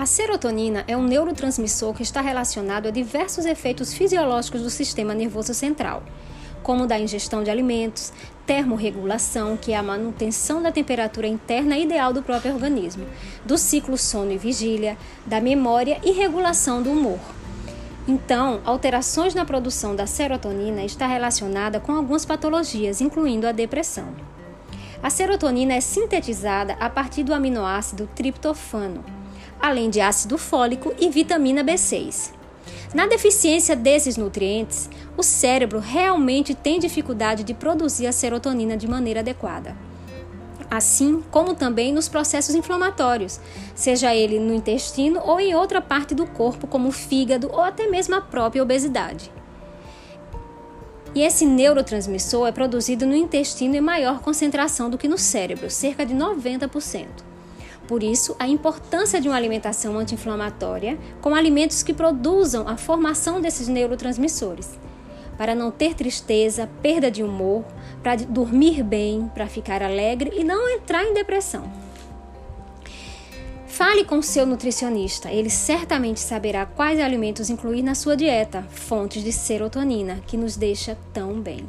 A serotonina é um neurotransmissor que está relacionado a diversos efeitos fisiológicos do sistema nervoso central, como da ingestão de alimentos, termorregulação, que é a manutenção da temperatura interna ideal do próprio organismo, do ciclo sono e vigília, da memória e regulação do humor. Então, alterações na produção da serotonina está relacionada com algumas patologias, incluindo a depressão. A serotonina é sintetizada a partir do aminoácido triptofano além de ácido fólico e vitamina B6. Na deficiência desses nutrientes, o cérebro realmente tem dificuldade de produzir a serotonina de maneira adequada. Assim como também nos processos inflamatórios, seja ele no intestino ou em outra parte do corpo, como o fígado ou até mesmo a própria obesidade. E esse neurotransmissor é produzido no intestino em maior concentração do que no cérebro, cerca de 90%. Por isso, a importância de uma alimentação anti-inflamatória com alimentos que produzam a formação desses neurotransmissores, para não ter tristeza, perda de humor, para dormir bem, para ficar alegre e não entrar em depressão. Fale com seu nutricionista, ele certamente saberá quais alimentos incluir na sua dieta, fontes de serotonina, que nos deixa tão bem.